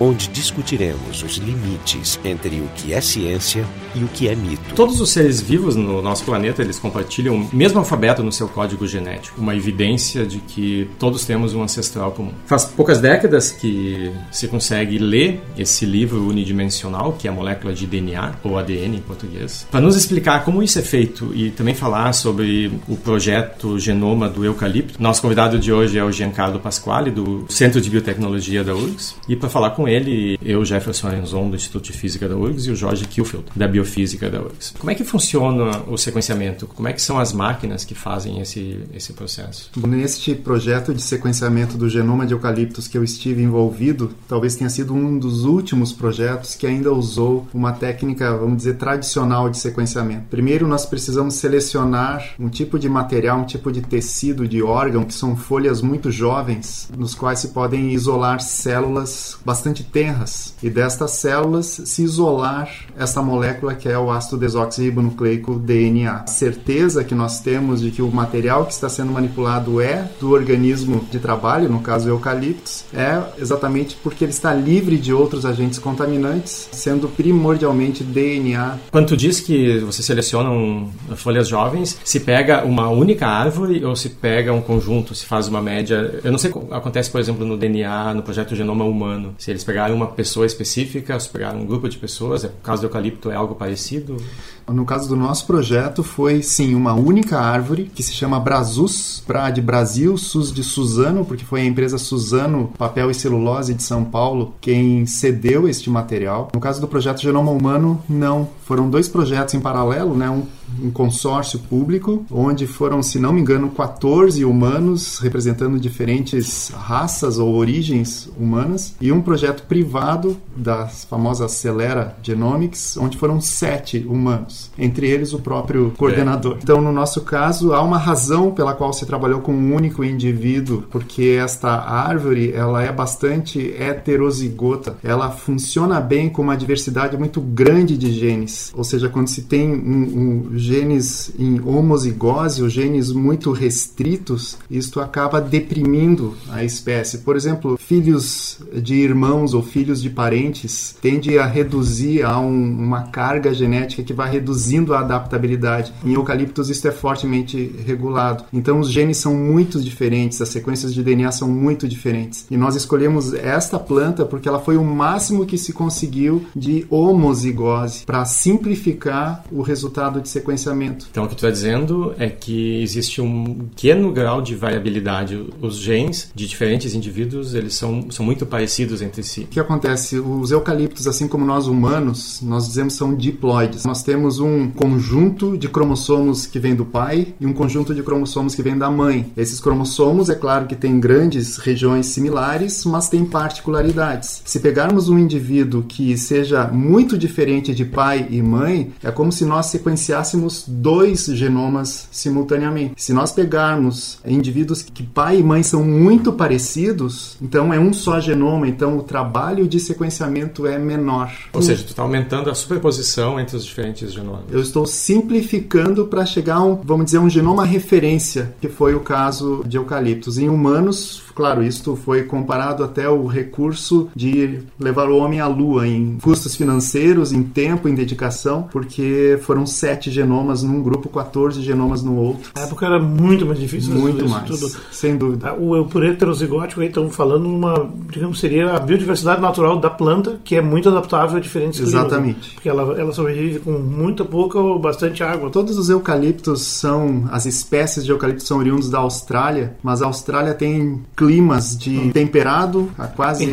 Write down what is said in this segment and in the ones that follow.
onde discutiremos os limites entre o que é ciência e o que é mito. Todos os seres vivos no nosso planeta, eles compartilham o mesmo alfabeto no seu código genético, uma evidência de que todos temos um ancestral comum. Faz poucas décadas que se consegue ler esse livro unidimensional, que é a molécula de DNA, ou ADN em português, para nos explicar como isso é feito e também falar sobre o projeto Genoma do Eucalipto. Nosso convidado de hoje é o Giancarlo Pasquale, do Centro de Biotecnologia da URGS, e para falar com ele, eu, Jefferson Arenzon, do Instituto de Física da URGS, e o Jorge Kielfeld, da Biofísica da URGS. Como é que funciona o sequenciamento? Como é que são as máquinas que fazem esse, esse processo? Neste projeto de sequenciamento do genoma de eucaliptos que eu estive envolvido, talvez tenha sido um dos últimos projetos que ainda usou uma técnica, vamos dizer, tradicional de sequenciamento. Primeiro, nós precisamos selecionar um tipo de material, um tipo de tecido, de órgão, que são folhas muito jovens, nos quais se podem isolar células bastante tenras. E destas células se isolar essa molécula que é o ácido desoxirribonucleico DNA. A certeza que nós temos de que o material que está sendo manipulado é do organismo de trabalho, no caso eucaliptos, é exatamente porque ele está livre de outros agentes contaminantes, sendo primordialmente DNA. Quando tu diz que você seleciona um, folhas jovens, se pega uma única árvore ou se pega um conjunto, se faz uma média? Eu não sei o acontece, por exemplo, no DNA, no projeto Genoma Humano. Se eles pegaram uma pessoa específica, se pegaram um grupo de pessoas, é, o caso do eucalipto é algo parecido? No caso do nosso projeto, foi sim uma única árvore que se chama Brasus, Bra de Brasil, Sus de Suzano, porque foi a empresa Suzano Papel e Celulose de São Paulo quem cedeu este material. No caso do projeto Genoma Humano, não. Foram dois projetos em paralelo, né? Um, um consórcio público, onde foram, se não me engano, 14 humanos representando diferentes raças ou origens humanas, e um projeto privado da famosa Acelera Genomics, onde foram sete humanos, entre eles o próprio coordenador. Então, no nosso caso, há uma razão pela qual se trabalhou com um único indivíduo, porque esta árvore ela é bastante heterozigota, ela funciona bem com uma diversidade muito grande de genes, ou seja, quando se tem um, um genes em homozigose, ou genes muito restritos, isto acaba deprimindo a espécie. Por exemplo, filhos de irmãos ou filhos de parentes tende a reduzir a um, uma carga genética que vai reduzindo a adaptabilidade. Em eucaliptos isso é fortemente regulado. Então os genes são muito diferentes, as sequências de DNA são muito diferentes. E nós escolhemos esta planta porque ela foi o máximo que se conseguiu de homozigose para simplificar o resultado de Então o que tu está dizendo é que existe um pequeno grau de variabilidade. Os genes de diferentes indivíduos eles são, são muito parecidos entre si. O que acontece? Os eucaliptos, assim como nós humanos, nós dizemos são diploides. Nós temos um conjunto de cromossomos que vem do pai e um conjunto de cromossomos que vem da mãe. Esses cromossomos, é claro que têm grandes regiões similares, mas têm particularidades. Se pegarmos um indivíduo que seja muito diferente de pai e mãe, é como se nós sequenciássemos dois genomas simultaneamente. Se nós pegarmos indivíduos que pai e mãe são muito parecidos, então é um só genoma, então o trabalho de sequenciamento é menor. Ou seja, tu está aumentando a superposição entre os diferentes genomas. Eu estou simplificando para chegar a um, vamos dizer, um genoma referência, que foi o caso de eucaliptos. Em humanos, claro, isto foi comparado até o recurso de levar o homem à lua em custos financeiros, em tempo, em dedicação, porque foram sete genomas num grupo, 14 genomas no outro. Na época era muito mais difícil. Muito mais, tudo. sem dúvida. O por heterozigótico, estamos falando numa, digamos, seria a biodiversidade natural da planta, que é muito adaptável a diferentes climas. Exatamente. Porque ela, ela sobrevive com muita pouca ou bastante água. Todos os eucaliptos são, as espécies de eucaliptos são oriundos da Austrália, mas a Austrália tem climas de hum. temperado a quase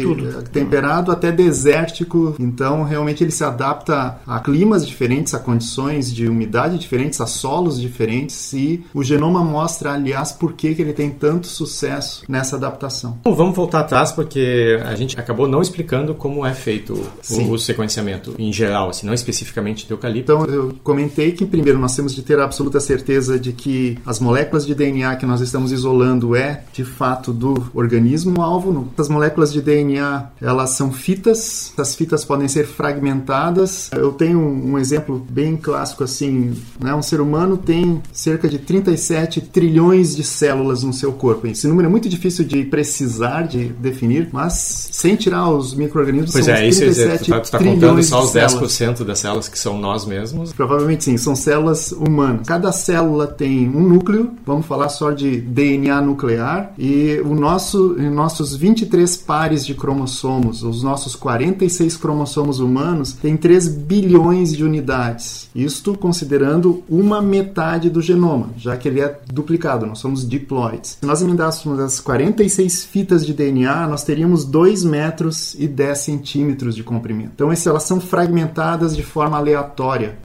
temperado até desértico, então realmente ele se adapta a climas diferentes, a condições de umidade diferentes, a solos diferentes e o genoma mostra, aliás, por que, que ele tem tanto sucesso nessa adaptação. Bom, vamos voltar atrás porque a gente acabou não explicando como é feito o, o, sequenciamento em geral, assim, não especificamente do eucalipto. Então eu comentei que primeiro nós temos de ter a absoluta certeza de que as moléculas de DNA que nós estamos isolando é de fato do do organismo alvo. As moléculas de DNA, elas são fitas. Essas fitas podem ser fragmentadas. Eu tenho um exemplo bem clássico assim, né? Um ser humano tem cerca de 37 trilhões de células no seu corpo. Esse número é muito difícil de precisar, de definir, mas sem tirar os micro-organismos, pois são é, os 37 você está trilhões contando só os de células. 10% das células que são nós mesmos. Provavelmente sim, são células humanas. Cada célula tem um núcleo, vamos falar só de DNA nuclear, e o nosso, nossos 23 pares de cromossomos, os nossos 46 cromossomos humanos, têm 3 bilhões de unidades. Isto considerando uma metade do genoma, já que ele é duplicado, nós somos diploides. Se nós emendássemos as 46 fitas de DNA, nós teríamos 2 metros e 10 centímetros de comprimento. Então, elas são fragmentadas de forma aleatória.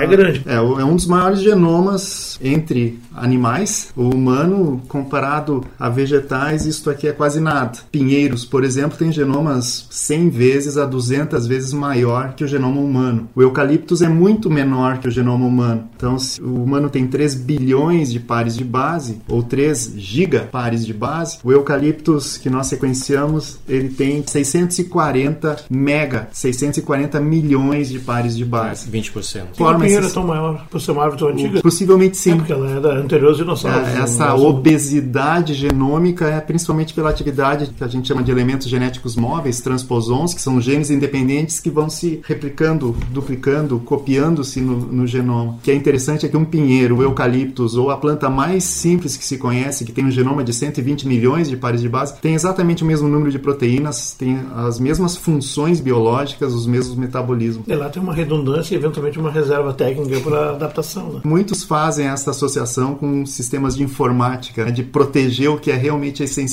É grande. É, é um dos maiores genomas entre animais. O humano, comparado a vegetais, isto aqui é quase nada. Pinheiros, por exemplo, tem genomas 100 vezes a 200 vezes maior que o genoma humano. O eucaliptus é muito menor que o genoma humano. Então, se o humano tem 3 bilhões de pares de base, ou 3 gigapares de base, o eucaliptus que nós sequenciamos, ele tem 640 mega, 640 milhões de pares de base. 20%. Por Forma pinheiro é tão maior? Por ser uma árvore tão antiga? Possivelmente sim. É porque ela é da anterior aos dinossauros. É, essa Nossa, obesidade genômica é principalmente pela atividade que a gente chama de elementos genéticos móveis, transposons, que são genes independentes que vão se replicando, duplicando, copiando-se no, no genoma. O que é interessante é que um pinheiro, o eucaliptus ou a planta mais simples que se conhece, que tem um genoma de 120 milhões de pares de base, tem exatamente o mesmo número de proteínas, tem as mesmas funções biológicas, os mesmos metabolismos. E lá tem uma redundância e eventualmente uma reserva técnica para adaptação. Né? Muitos fazem essa associação com sistemas de informática, né, de proteger o que é realmente essencial,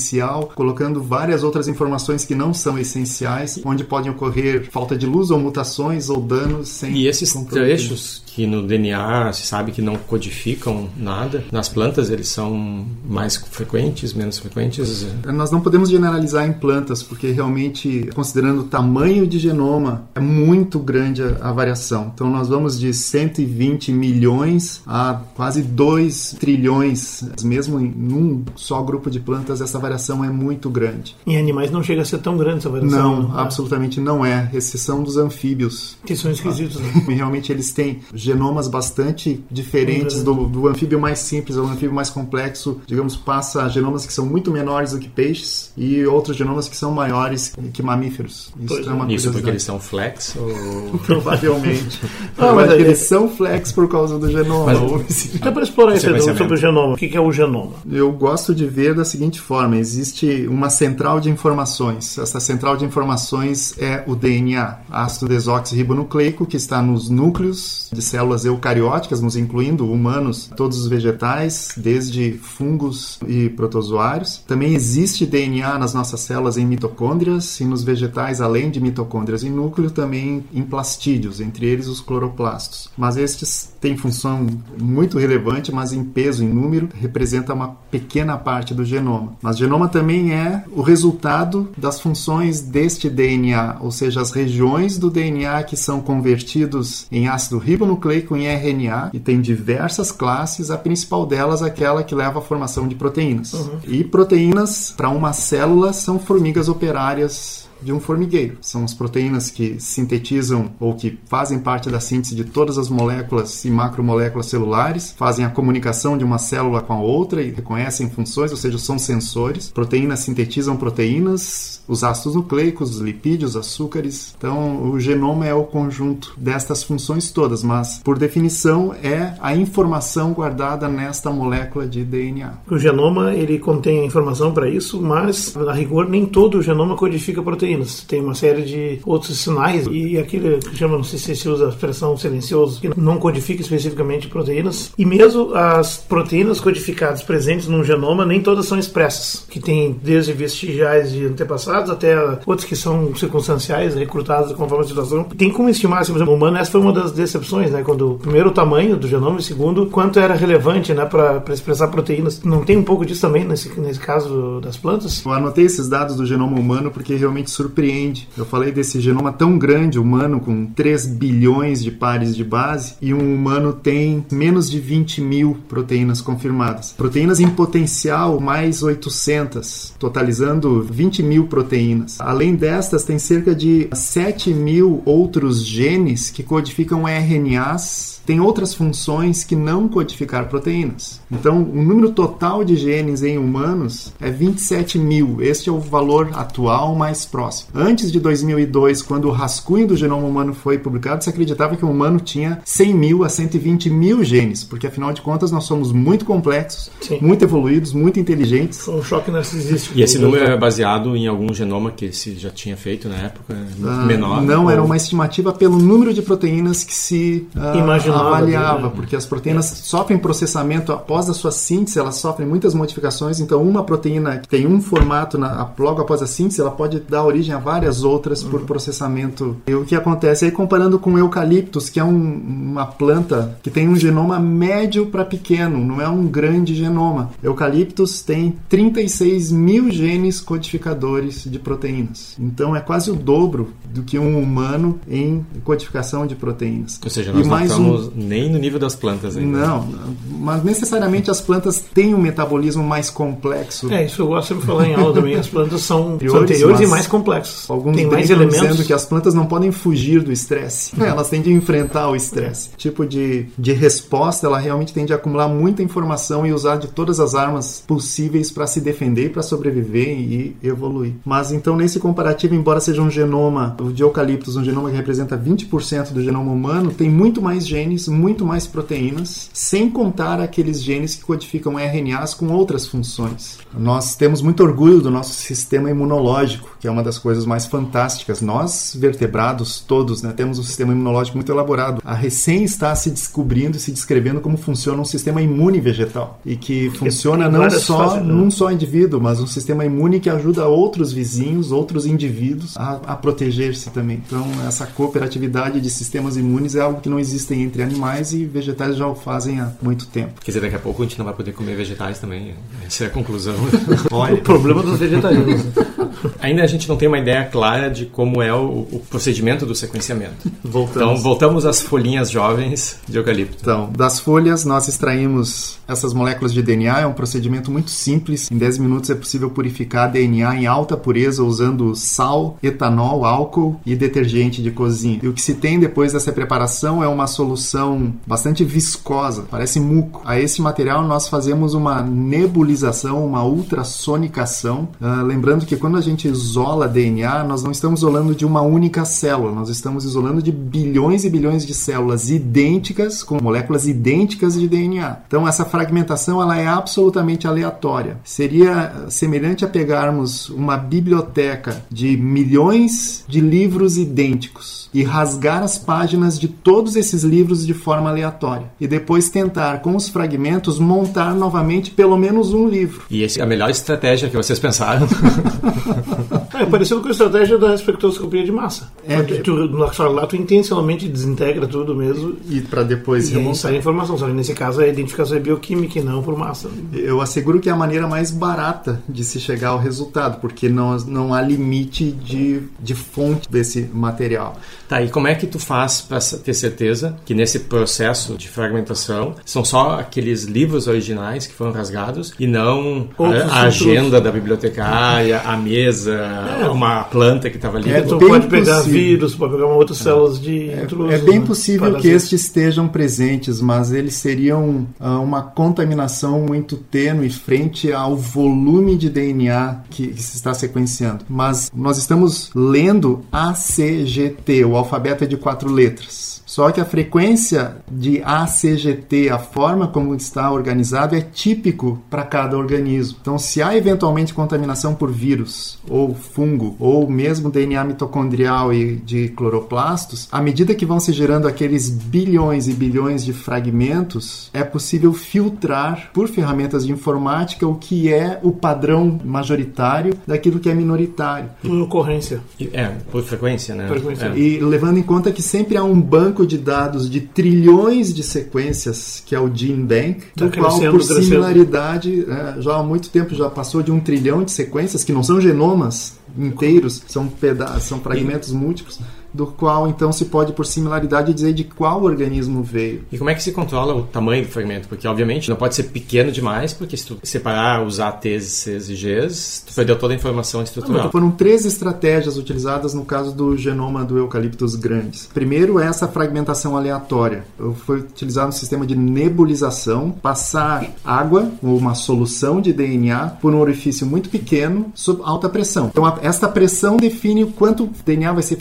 colocando várias outras informações que não são essenciais, onde podem ocorrer falta de luz ou mutações ou danos sem E esses trechos que no DNA se sabe que não codificam nada, nas plantas eles são mais frequentes, menos frequentes? Nós não podemos generalizar em plantas, porque realmente, considerando o tamanho de genoma, é muito grande a, a variação. Então, nós vamos de 120 milhões a quase 2 trilhões. Mesmo em um só grupo de plantas, essa variação é muito grande. Em animais não chega a ser tão grande essa variação. Não, né? absolutamente não é. Exceção dos anfíbios. Que são esquisitos. Né? Realmente eles têm genomas bastante diferentes do, do anfíbio mais simples ao anfíbio mais complexo. Digamos, passa genomas que são muito menores do que peixes e outros genomas que são maiores que mamíferos. Isso Pois é é. uma Isso porque eles são flex ou... Provavelmente. Não, mas eles são flex por causa do genoma. Mas- Então, para explorar esse Sequenciamento. sobre o genoma, o que que é o genoma? Eu gosto de ver da seguinte forma: existe uma central de informações. Essa central de informações é o DNA, ácido desoxirribonucleico, que está nos núcleos de células eucarióticas, nos incluindo humanos, todos os vegetais, desde fungos e protozoários. Também existe DNA nas nossas células em mitocôndrias e nos vegetais, além de mitocôndrias e núcleo, também em plastídeos, entre eles os cloroplastos. Mas estes têm função muito relevante, mas em peso, em número, representa uma pequena parte do genoma. Mas genoma também é o resultado das funções deste DNA, ou seja, as regiões do DNA que são convertidos em ácido ribonucleico em RNA e tem diversas classes, a principal delas aquela que leva à formação de proteínas. E proteínas para uma célula são formigas operárias de um formigueiro. São as proteínas que sintetizam ou que fazem parte da síntese de todas as moléculas e macromoléculas celulares, fazem a comunicação de uma célula com a outra e reconhecem funções, ou seja, são sensores. Proteínas sintetizam proteínas, os ácidos nucleicos, os lipídios, açúcares. Então, o genoma é o conjunto destas funções todas, mas por definição é a informação guardada nesta molécula de DNA. O genoma ele contém a informação para isso, mas a rigor nem todo o genoma codifica proteínas. Tem uma série de outros sinais e aquilo que chama, não sei se se usa a expressão silencioso, que não codifica especificamente proteínas. E mesmo as proteínas codificadas presentes num genoma, nem todas são expressas, que tem desde vestigiais de antepassados até outros que são circunstanciais, recrutados conforme a situação. Tem como estimar, se por exemplo, humano, essa foi uma das decepções, né? Quando, primeiro, o tamanho do genoma e segundo, quanto era relevante, né, para expressar proteínas. Não tem um pouco disso também nesse, nesse caso das plantas? Eu anotei esses dados do genoma humano porque realmente surpreende. Eu falei desse genoma tão grande, humano, com 3 bilhões de pares de base, e um humano tem menos de 20 mil proteínas confirmadas. Proteínas em potencial, mais 800, totalizando 20 mil proteínas. Além destas, tem cerca de 7 mil outros genes que codificam RNAs tem outras funções que não codificar proteínas. Então, o número total de genes em humanos é 27 mil. Este é o valor atual mais próximo. Antes de 2002, quando o rascunho do genoma humano foi publicado, se acreditava que o humano tinha 100 mil a 120 mil genes, porque afinal de contas nós somos muito complexos, Sim. muito evoluídos, muito inteligentes. Foi um choque narcisístico. E esse número é baseado em algum genoma que se já tinha feito na época, ah, menor? Não, ou... era uma estimativa pelo número de proteínas que se uh, avaliava, né? porque as proteínas é. sofrem processamento após a sua síntese, elas sofrem muitas modificações. Então, uma proteína que tem um formato na, logo após a síntese, ela pode dar origem a várias outras uhum. por processamento. E o que acontece aí, comparando com eucaliptus, que é um, uma planta que tem um genoma médio para pequeno, não é um grande genoma. Eucaliptus tem 36 mil genes codificadores de proteínas. Então, é quase o dobro do que um humano em codificação de proteínas. Ou seja, nós e não estamos um... nem no nível das plantas ainda. Não, mas necessariamente as plantas têm um metabolismo mais complexo. É, isso eu gosto de falar em aula também. As plantas são anteriores, são anteriores e mais complexas. Alguns Tem mais elementos. dizendo que as plantas não podem fugir do estresse. Elas têm de enfrentar o estresse. Tipo de, de resposta, ela realmente tem de acumular muita informação e usar de todas as armas possíveis para se defender, para sobreviver e evoluir. Mas então, nesse comparativo, embora seja um genoma de eucaliptus, um genoma que representa 20% do genoma humano, tem muito mais genes, muito mais proteínas, sem contar aqueles genes que codificam RNAs com outras funções. Nós temos muito orgulho do nosso sistema imunológico, que é uma das coisas mais fantásticas. Nós, vertebrados todos, né, temos um sistema imunológico muito elaborado. A recém está se descobrindo e se descrevendo como funciona um sistema imune vegetal e que funciona não só fases, num só indivíduo, mas um sistema imune que ajuda outros vizinhos, outros indivíduos a, a proteger-se também. Então, essa cooperatividade de sistemas imunes é algo que não existe entre animais e vegetais já o fazem há muito tempo. Quer dizer, daqui a pouco a gente não vai poder comer vegetais também. Essa é a conclusão. Olha, o problema dos vegetarianos. Ainda a gente não tem uma ideia clara de como é o, o procedimento do sequenciamento. Voltamos. Então, voltamos às folhinhas jovens de eucalipto. Então, das folhas nós extraímos essas moléculas de DNA. É um procedimento muito simples. Em 10 minutos é possível purificar DNA em alta pureza usando sal, etanol, álcool e detergente de cozinha. E o que se tem depois dessa preparação é uma solução bastante viscosa, parece muco. A esse material nós fazemos uma nebulização, uma ultrassonicação. Uh, lembrando que quando a gente isola DNA, nós não estamos isolando de uma única célula, nós estamos isolando de bilhões e bilhões de células idênticas, com moléculas idênticas de DNA. Então essa fragmentação ela é absolutamente aleatória. Seria semelhante a pegarmos uma biblioteca de milhões de livros idênticos e rasgar as páginas de todos esses livros de forma aleatória e depois tentar com os fragmentos montar novamente pelo menos um livro. E essa é a melhor estratégia que vocês pensaram. é parecido com a estratégia da espectroscopia de massa. É, tu, tu, lá tu intencionalmente desintegra tudo mesmo e para depois e remontar. sai a informação. Só que nesse caso a identificação é bioquímica e não por massa. Eu asseguro que é a maneira mais barata de se chegar ao resultado, porque não, não há limite de, de fonte desse material. Tá, e como é que tu faz para ter certeza que nesse processo de fragmentação são só aqueles livros originais que foram rasgados e não a, a agenda da bibliotecária, a mesa, é. uma planta que estava ali? É, tu pode pegar possível. vírus, pode pegar outras células de é, é bem né? possível que estes estejam presentes, mas eles seriam uh, uma contaminação muito tênue frente ao volume de DNA que, que se está sequenciando. Mas nós estamos lendo ACGT, o alfabeto é de quatro letras. Só que a frequência de ACGT, a forma como está organizado, é típico para cada organismo. Então, se há eventualmente contaminação por vírus, ou fungo, ou mesmo DNA mitocondrial e de cloroplastos, à medida que vão se gerando aqueles bilhões e bilhões de fragmentos, é possível filtrar por ferramentas de informática o que é o padrão majoritário daquilo que é minoritário. Por ocorrência. É, por frequência, né? Frequência. É. E levando em conta que sempre há um banco de dados de trilhões de sequências, que é o Gene Bank, Tá do qual, por similaridade, é, já há muito tempo já passou de um trilhão de sequências, que não são genomas inteiros, são pedaços, são fragmentos múltiplos, do qual então se pode, por similaridade, dizer de qual organismo veio. E como é que se controla o tamanho do fragmento? Porque, obviamente, não pode ser pequeno demais, porque se tu separar os A, T's, C's e G's, tu perdeu toda a informação estrutural. Foram três estratégias utilizadas no caso do genoma do eucaliptus grandes. Primeiro, é essa fragmentação aleatória. Foi utilizado um sistema de nebulização, passar água ou uma solução de DNA por um orifício muito pequeno sob alta pressão. Então, esta pressão define o quanto o DNA vai ser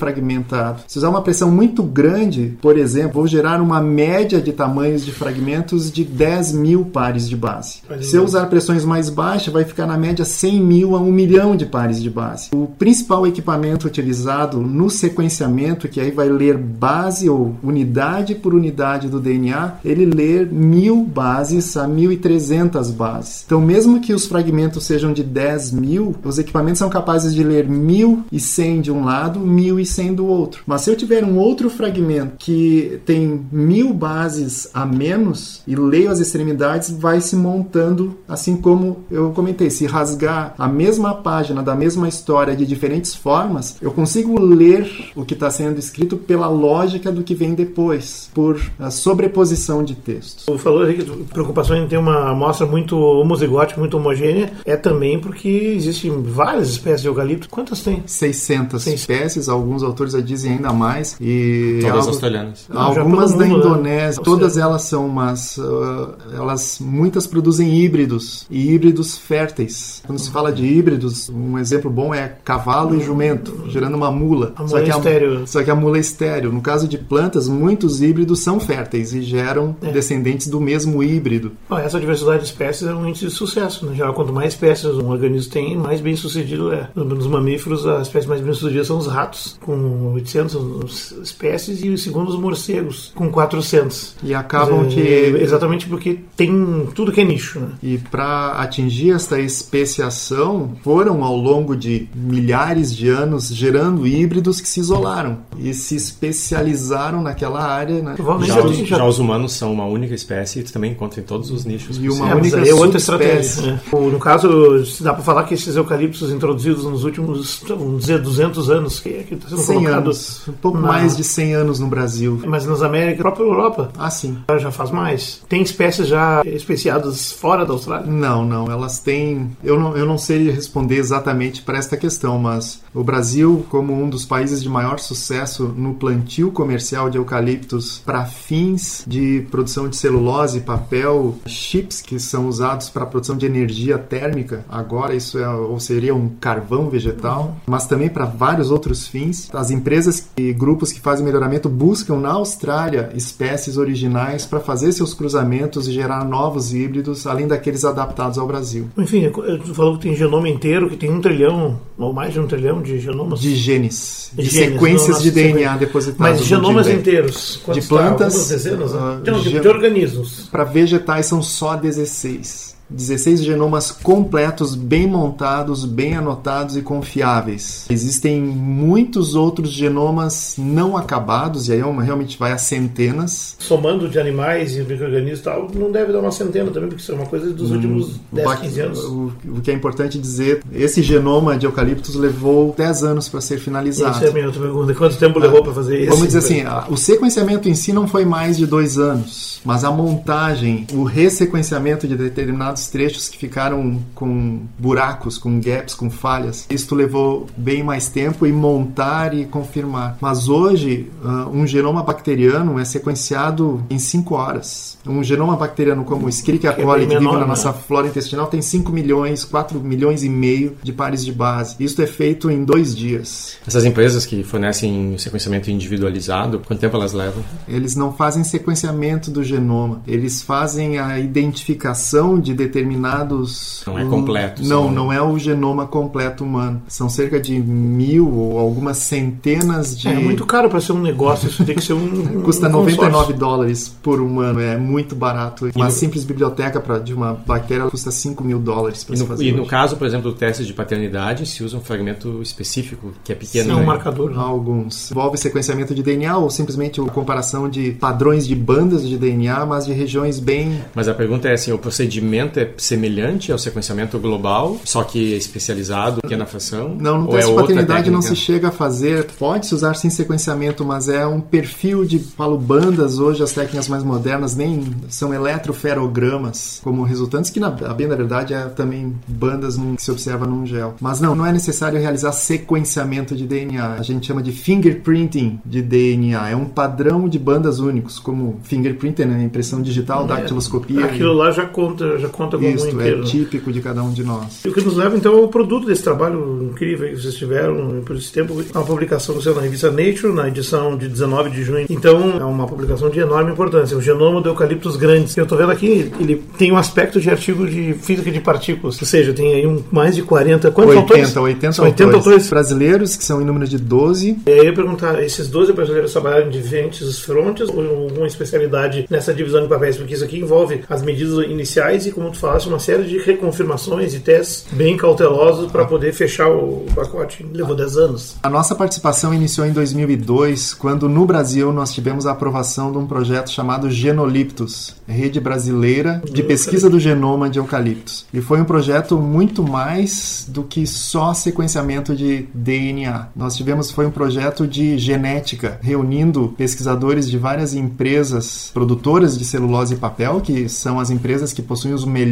fragmentado. Se usar uma pressão muito grande, por exemplo, vou gerar uma média de tamanhos de fragmentos de 10 mil pares de base. Se eu usar pressões mais baixas, vai ficar na média 100 mil a 1 milhão de pares de base. O principal equipamento utilizado no sequenciamento, que aí vai ler base ou unidade por unidade do DNA, ele ler mil bases a 1.300 bases. Então, mesmo que os fragmentos sejam de 10 mil, os equipamentos são capazes de ler 1.100 de um lado, 1.100 do outro. Mas se eu tiver um outro fragmento que tem mil bases a menos e leio as extremidades, vai se montando, assim como eu comentei. Se rasgar a mesma página da mesma história de diferentes formas, eu consigo ler o que está sendo escrito pela lógica do que vem depois, por a sobreposição de textos. Tu falou que preocupação em ter uma amostra muito homozigótica, muito homogênea, é também porque existem várias espécies de eucalipto. Quantas tem? 600 Sim. espécies, alguns autores já dizem ainda mais. E Todas algo- australianas. Já Algumas da né? Indonésia, todas elas são umas. uh, elas muitas produzem híbridos e híbridos férteis. Quando se fala de híbridos, um exemplo bom é cavalo e jumento, gerando uma mula. A mula é estéril. só que a mula é estéreo. No caso de plantas, muitos híbridos são férteis e geram É. descendentes do mesmo híbrido. Bom, essa diversidade de espécies é um índice de sucesso. No geral, quanto mais espécies um organismo tem, mais bem sucedido é. Nos mamíferos, as espécies mais bem sucedidas são os ratos, com 800 espécies, e segundo os morcegos, com 400. E acabam É, que. Exatamente porque tem tudo que é nicho. Né? E para atingir esta especiação, foram ao longo de milhares de anos gerando híbridos que se isolaram e se especializaram naquela área, né? Já já os, já- já os humanos são uma única espécie e tu também encontra em todos os nichos. E uma É, única é outra estratégia. Né? No caso, se dá para falar que esses eucaliptos introduzidos nos últimos, vamos dizer, 200 anos, que que está sendo 100 colocado, anos, um pouco na- mais de 100 anos no Brasil. mas nas Américas, própria Europa Ah, sim. já faz mais. Tem espécies já especiadas fora da Austrália. Não, não, elas têm. Eu não, eu não sei responder exatamente para esta questão, mas o Brasil, como um dos países de maior sucesso no plantio comercial de eucaliptos para fins de produção de celulose, papel, chips que são usados para a produção de energia térmica, agora isso é ou seria um carvão vegetal, mas também para vários outros fins. As empresas e grupos que fazem melhoramento buscam na Austrália espécies originais para fazer seus cruzamentos e gerar novos híbridos, além daqueles adaptados ao Brasil. Enfim, tu falou que tem genoma inteiro, que tem um trilhão, ou mais de um trilhão de genomas. De genes, de Genes, sequências de DNA sequência. depositadas Mas no genomas inteiros. De plantas, Tá? Algumas dezenas, né? ah, Não, de, gen- de organismos. Para vegetais são só 16. 16 genomas completos, bem montados, bem anotados e confiáveis. Existem muitos outros genomas não acabados, e aí é realmente vai a centenas. Somando de animais e micro-organismos e tal, não deve dar uma centena também, porque isso é uma coisa dos últimos 10, Ba- 15 anos. O, o que é importante dizer, esse genoma de eucaliptos levou 10 anos para ser finalizado. Essa é a minha pergunta. Quanto tempo levou para fazer isso? Vamos dizer assim, o sequenciamento em si não foi mais de dois anos, mas a montagem, o ressequenciamento de determinados trechos que ficaram com buracos, com gaps, com falhas, isto levou bem mais tempo e montar e confirmar. Mas hoje, ah, um genoma bacteriano é sequenciado em 5 horas. Um genoma bacteriano como o Escherichia Que é coli, que vive na né? nossa flora intestinal, tem 5 milhões, 4 milhões e meio de pares de base. Isto é feito em dois dias. Essas empresas que fornecem o sequenciamento individualizado, quanto tempo elas levam? Eles não fazem sequenciamento do genoma, eles fazem a identificação de determinados. Não é completo. Não, não é o genoma completo humano. São cerca de mil ou algumas centenas de. É muito caro para ser um negócio, isso tem que ser um. Custa um 99 consórcio. dólares por humano, é muito barato. Uma no- simples biblioteca pra, de uma bactéria custa 5 mil dólares para E se no, fazer. e no hoje. caso, por exemplo, do teste de paternidade, se usa um fragmento específico que é pequeno. É um né? marcador. né? Alguns. Envolve sequenciamento de DNA ou simplesmente a comparação de padrões de bandas de DNA, mas de regiões bem. Mas a pergunta é assim, o procedimento é semelhante ao sequenciamento global, só que é especializado, pequena fração? Não, no ou é teste de outra paternidade não se chega a fazer. Pode-se usar sim sequenciamento, mas é um perfil de falo bandas. Hoje as técnicas mais modernas nem são eletroferogramas como resultantes, que na bem da verdade é também bandas num- que se observa num gel. Mas não, não é necessário realizar sequenciamento de DNA. A gente chama de fingerprinting de DNA. É um padrão de bandas únicos, como fingerprinting, né? impressão digital, dactiloscopia. Aquilo lá já conta, já conta um Isso, é típico de cada um de nós. E o que nos leva então ao produto desse trabalho incrível que vocês tiveram por esse tempo, uma publicação que saiu na revista Nature, na edição de 19 de junho. Então, é uma publicação de enorme importância. O genoma do eucaliptus grandes. Eu estou vendo aqui, ele tem um aspecto de artigo de física de partículas, ou seja, tem aí um, mais de 40. Quantos 80, autores? 80, São 80 autores. autores. brasileiros, que são em número de 12. E aí eu ia perguntar, esses 12 brasileiros trabalharam em diferentes frontes ou alguma especialidade nessa divisão de papéis? Porque isso aqui envolve as medidas iniciais e, como falaste, uma série de reconfirmações e testes bem cautelosos para poder fechar o pacote. Levou 10 anos. A nossa participação iniciou em 2002, quando no Brasil nós tivemos a aprovação de um projeto chamado Genoliptus, Rede Brasileira de Pesquisa do Genoma de Eucaliptos. E foi um projeto muito mais do que só sequenciamento de DNA. Nós tivemos, foi um projeto de genética, reunindo pesquisadores de várias empresas produtoras de celulose e papel, que são as empresas que possuem os melhores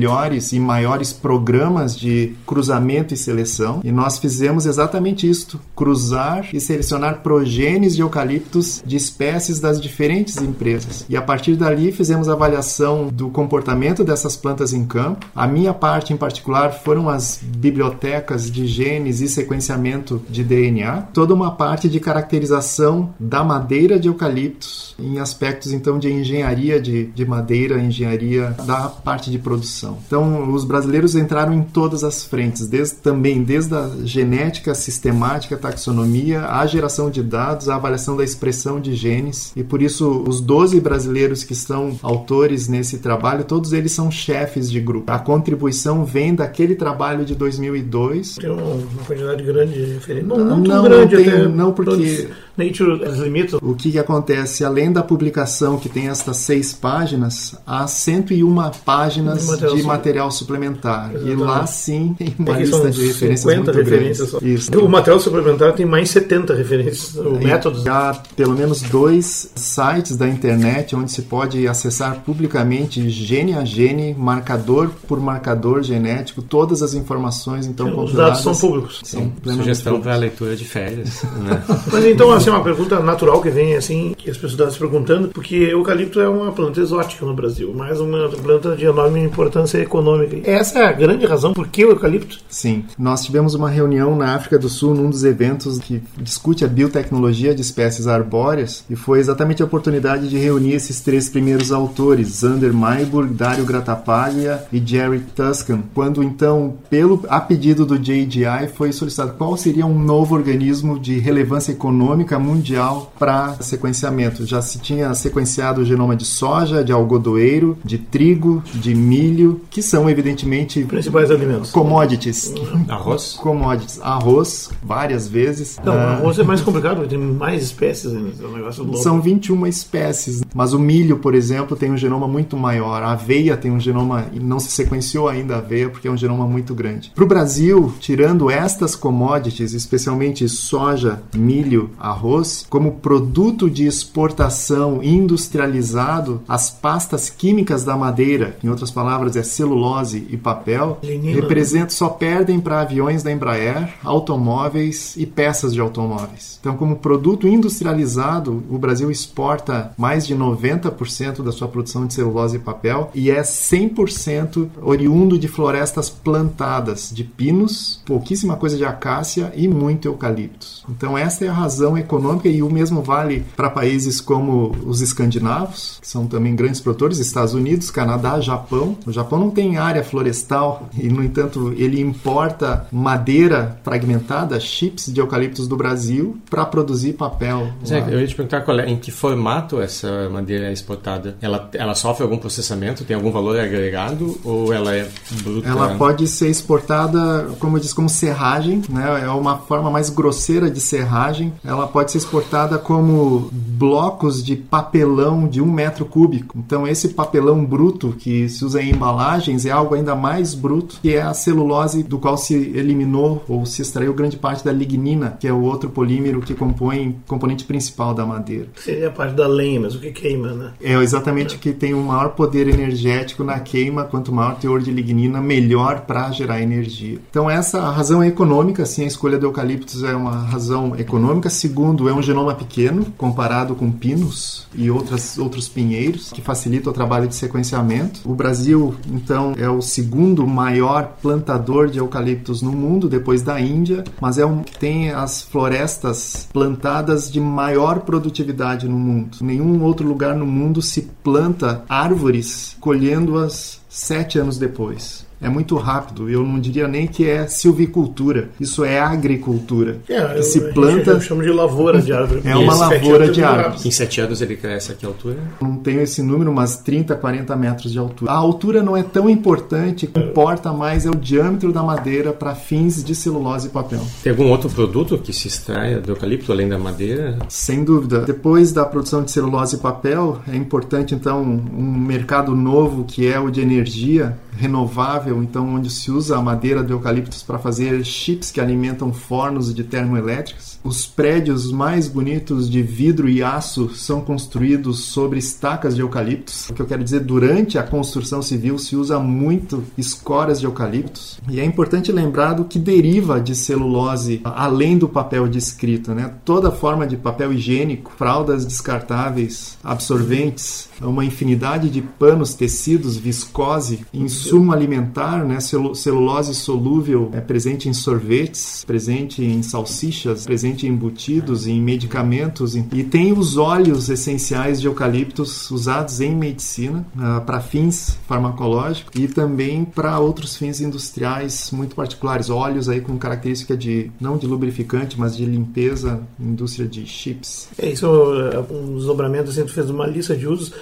e maiores programas de cruzamento e seleção. E nós fizemos exatamente isto: cruzar e selecionar progenes de eucaliptos de espécies das diferentes empresas. E a partir dali fizemos avaliação do comportamento dessas plantas em campo. A minha parte em particular foram as bibliotecas de genes e sequenciamento de DNA, toda uma parte de caracterização da madeira de eucaliptos em aspectos então de engenharia de, de madeira, engenharia da parte de produção. Então os brasileiros entraram em todas as frentes, desde, também desde a genética sistemática, taxonomia, a geração de dados, a avaliação da expressão de genes e por isso os 12 brasileiros que estão autores nesse trabalho, todos eles são chefes de grupo. A contribuição vem daquele trabalho de 2002 Tem uma, uma quantidade grande de referências. Não, Não, não, não grande tem- até. não, porque- Nature as limita. O que, que acontece? Além da publicação que tem estas seis páginas, há 101 páginas De material de su- material suplementar. E Exatamente. lá sim tem uma Aqui lista de referências 50 muito referências só. grande. Isso. O material suplementar tem mais 70 referências. O método. Há pelo menos dois sites da internet onde se pode acessar publicamente gene a gene, marcador por marcador genético, todas as informações então Os dados são públicos. São Sugestão para leitura de férias. Né? Mas então, assim, uma pergunta natural que vem, assim, que as pessoas estão se perguntando, porque eucalipto é uma planta exótica no Brasil, mas uma planta de enorme importância econômica. Essa é a grande razão por que o eucalipto? Sim, nós tivemos uma reunião na África do Sul num dos eventos que discute a biotecnologia de espécies arbóreas e foi exatamente a oportunidade de reunir esses três primeiros autores, Zander Mayburg, Dario Grattapaglia e Jerry Tuscan, quando então, pelo a pedido do JDI, foi solicitado qual seria um novo organismo de relevância econômica mundial para sequenciamento. Já se tinha sequenciado o genoma de soja, de algodoeiro, de trigo, de milho, que são evidentemente Principais alimentos. commodities. Arroz? Commodities. Arroz, várias vezes. Não, Ah, arroz é mais complicado, porque tem mais espécies ainda. É um negócio louco. São 21 espécies, mas o milho, por exemplo, tem um genoma muito maior. A aveia tem um genoma, e não se sequenciou ainda a aveia porque é um genoma muito grande. Para o Brasil, tirando estas commodities, especialmente soja, milho, arroz, como produto de exportação industrializado, as pastas químicas da madeira, em outras palavras, é celulose e papel, Lignina. representam só perdem para aviões da Embraer, automóveis e peças de automóveis. Então, como produto industrializado, o Brasil exporta mais de 90% da sua produção de celulose e papel e é 100% oriundo de florestas plantadas, de pinos, pouquíssima coisa de acácia e muito eucaliptos. Então, esta é a razão econômica econômica e o mesmo vale para países como os escandinavos, que são também grandes produtores, Estados Unidos, Canadá, Japão. O Japão não tem área florestal e, no entanto, ele importa madeira fragmentada, chips de eucaliptos do Brasil para produzir papel. Zé, eu ia te perguntar qual é, em que formato essa madeira é exportada. Ela, ela sofre algum processamento? Tem algum valor agregado ou ela é bruta? Ela pode ser exportada, como eu disse, como serragem, né? É uma forma mais grosseira de serragem. Ela pode ser exportada como blocos de papelão de um metro cúbico. Então esse papelão bruto que se usa em embalagens é algo ainda mais bruto, que é a celulose do qual se eliminou ou se extraiu grande parte da lignina, que é o outro polímero que compõe o componente principal da madeira. Seria a parte da lenha, mas o que queima, né? É exatamente o que tem o maior poder energético na queima, quanto maior o teor de lignina, melhor para gerar energia. Então essa a razão é econômica, sim, a escolha do eucaliptus é uma razão econômica. Segundo, é um genoma pequeno comparado com pinos e outras, outros pinheiros, que facilita o trabalho de sequenciamento. O Brasil, então, é o segundo maior plantador de eucaliptos no mundo, depois da Índia, mas é um que tem as florestas plantadas de maior produtividade no mundo. Nenhum outro lugar no mundo se planta árvores colhendo-as sete anos depois é muito rápido. Eu não diria nem que é silvicultura. Isso é agricultura. É, que se planta. Eu chamo de lavoura de árvore. É uma lavoura de árvore. Em sete anos ele cresce a que altura? Não tenho esse número, mas 30, 40 metros de altura. A altura não é tão importante. O que importa mais é o diâmetro da madeira para fins de celulose e papel. Tem algum outro produto que se extraia do eucalipto além da madeira? Sem dúvida. Depois da produção de celulose e papel, é importante então um mercado novo que é o de energia renovável, então onde se usa a madeira do eucaliptus para fazer chips que alimentam fornos de termoelétricas. Os prédios mais bonitos de vidro e aço são construídos sobre estacas de eucaliptus. O que eu quero dizer, durante a construção civil se usa muito escoras de eucaliptus. E é importante lembrar do que deriva de celulose além do papel de escrita, né? Toda forma de papel higiênico, fraldas descartáveis, absorventes, uma infinidade de panos, tecidos, viscose, insumo alimentar, né? celulose solúvel é presente em sorvetes, presente em salsichas, presente em embutidos, em medicamentos e tem os óleos essenciais de eucaliptos usados em medicina uh, para fins farmacológicos e também para outros fins industriais muito particulares, óleos aí com característica de não de lubrificante, mas de limpeza, indústria de chips. É isso, é um desdobramento tu fez uma lista de usos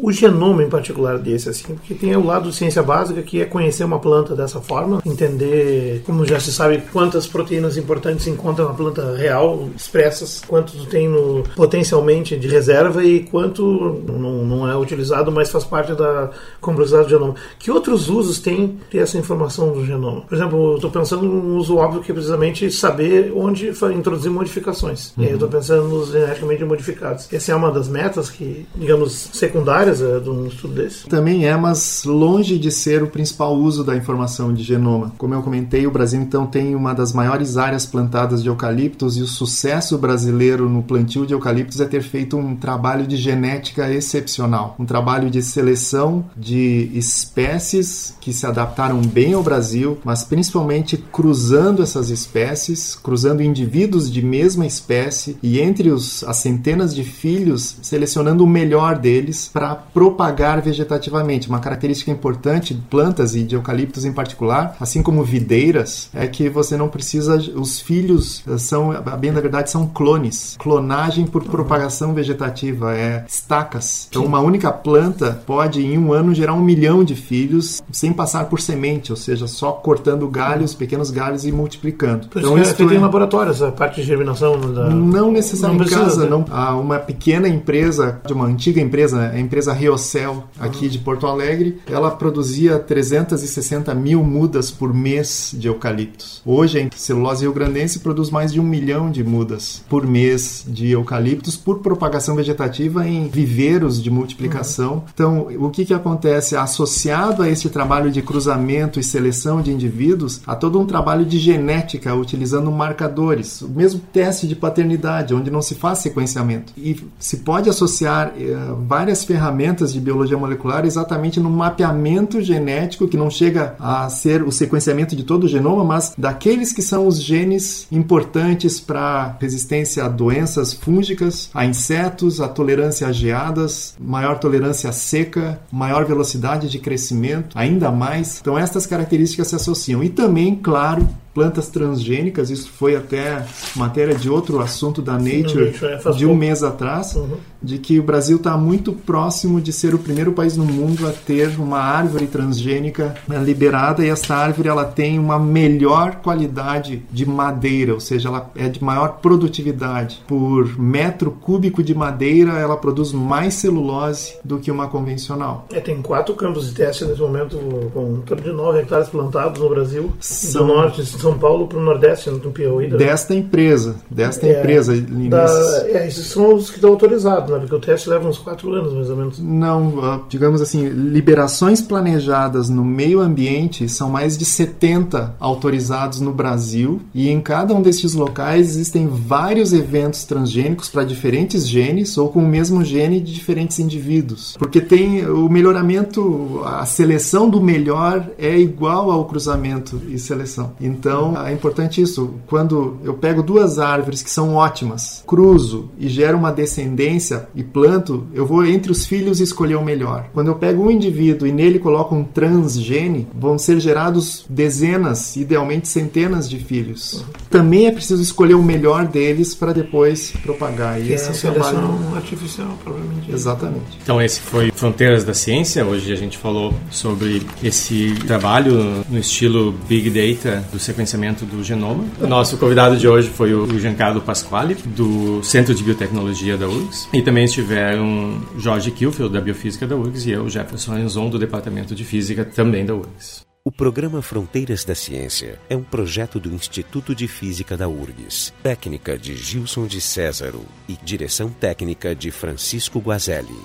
o genoma em particular desse, assim, porque tem o lado ciência básica que é conhecer uma planta dessa forma, entender, como já se sabe, quantas proteínas importantes se encontram na planta real, expressas, quanto tem no, potencialmente de reserva e quanto não, não é utilizado, mas faz parte da complexidade do genoma. Que outros usos tem ter essa informação do genoma? Por exemplo, estou pensando num uso óbvio que é precisamente saber onde introduzir modificações. Uhum. E aí eu estou pensando nos geneticamente modificados. Essa é uma das metas que, digamos, secundárias é, de um estudo desse? Também é, mas longe de ser o principal uso da informação de genoma. Como eu comentei, o Brasil então tem uma das maiores áreas plantadas de eucaliptos e o sucesso brasileiro no plantio de eucaliptos é ter feito um trabalho de genética excepcional, um trabalho de seleção de espécies que se adaptaram bem ao Brasil, mas principalmente cruzando essas espécies, cruzando indivíduos de mesma espécie e entre os, as centenas de filhos, selecionando o melhor deles para propagar vegetativamente. Uma característica importante de plantas e de eucaliptos em particular, assim como videiras, é que você não precisa. Os filhos são, bem da verdade, são clones. Clonagem por propagação vegetativa, é estacas. Então, uma única planta pode, em um ano, gerar um milhão de filhos sem passar por semente, ou seja, só cortando galhos, pequenos galhos e multiplicando. Por então, isso é feito é... em laboratório, essa parte de germinação da... Não necessariamente em casa, não. Há uma pequena empresa, de uma antiga empresa a empresa Riocel, aqui de Porto Alegre, ela produzia 360 mil mudas por mês de eucaliptos. Hoje, a celulose rio-grandense produz mais de um milhão de mudas por mês de eucaliptos por propagação vegetativa em viveiros de multiplicação. Uhum. Então, o que, que acontece? Associado a esse trabalho de cruzamento e seleção de indivíduos, há todo um trabalho de genética utilizando marcadores, o mesmo teste de paternidade, onde não se faz sequenciamento. E se pode associar uh, várias ferramentas de biologia molecular exatamente no mapeamento genético, que não chega a ser o sequenciamento de todo o genoma, mas daqueles que são os genes importantes para resistência a doenças fúngicas, a insetos, a tolerância a geadas, maior tolerância à seca, maior velocidade de crescimento, ainda mais. Então, estas características se associam. E também, claro, plantas transgênicas, isso foi até matéria de outro assunto da Nature é, de um mês atrás, uhum. de que o Brasil está muito próximo de ser o primeiro país no mundo a ter uma árvore transgênica né, liberada e essa árvore ela tem uma melhor qualidade de madeira, ou seja, ela é de maior produtividade. Por metro cúbico de madeira, ela produz mais celulose do que uma convencional. É, tem quatro campos de teste nesse momento, com um torno de 9 hectares plantados no Brasil, São... do norte são Paulo para o Nordeste, no Piauí. Da... Desta empresa, desta é, empresa. Da, é, esses são os que estão autorizados, né? porque o teste leva uns quatro anos, mais ou menos. Não, ah, digamos assim, liberações planejadas no meio ambiente são mais de 70 autorizados no Brasil e em cada um desses locais existem vários eventos transgênicos para diferentes genes ou com o mesmo gene de diferentes indivíduos. Porque tem o melhoramento, a seleção do melhor é igual ao cruzamento e seleção. Então, então é importante isso. Quando eu pego duas árvores que são ótimas, cruzo e gero uma descendência e planto, eu vou entre os filhos escolher o melhor. Quando eu pego um indivíduo e nele coloco um transgene, vão ser gerados dezenas, idealmente centenas de filhos. Também é preciso escolher o melhor deles para depois propagar. E que esse é a seleção trabalho... artificial, provavelmente. Exatamente. Então esse foi Fronteiras da Ciência. Hoje a gente falou sobre esse trabalho no estilo Big Data do sequenciamento sequenciamento do genoma. Nosso convidado de hoje foi o Giancarlo Pasquale, do Centro de Biotecnologia da URGS. E também estiveram Jorge Kilfield, da Biofísica da URGS, e eu, Jefferson Enzon, do Departamento de Física, também da URGS. O programa Fronteiras da Ciência é um projeto do Instituto de Física da URGS, técnica de Gilson de Césaro e direção técnica de Francisco Guazelli.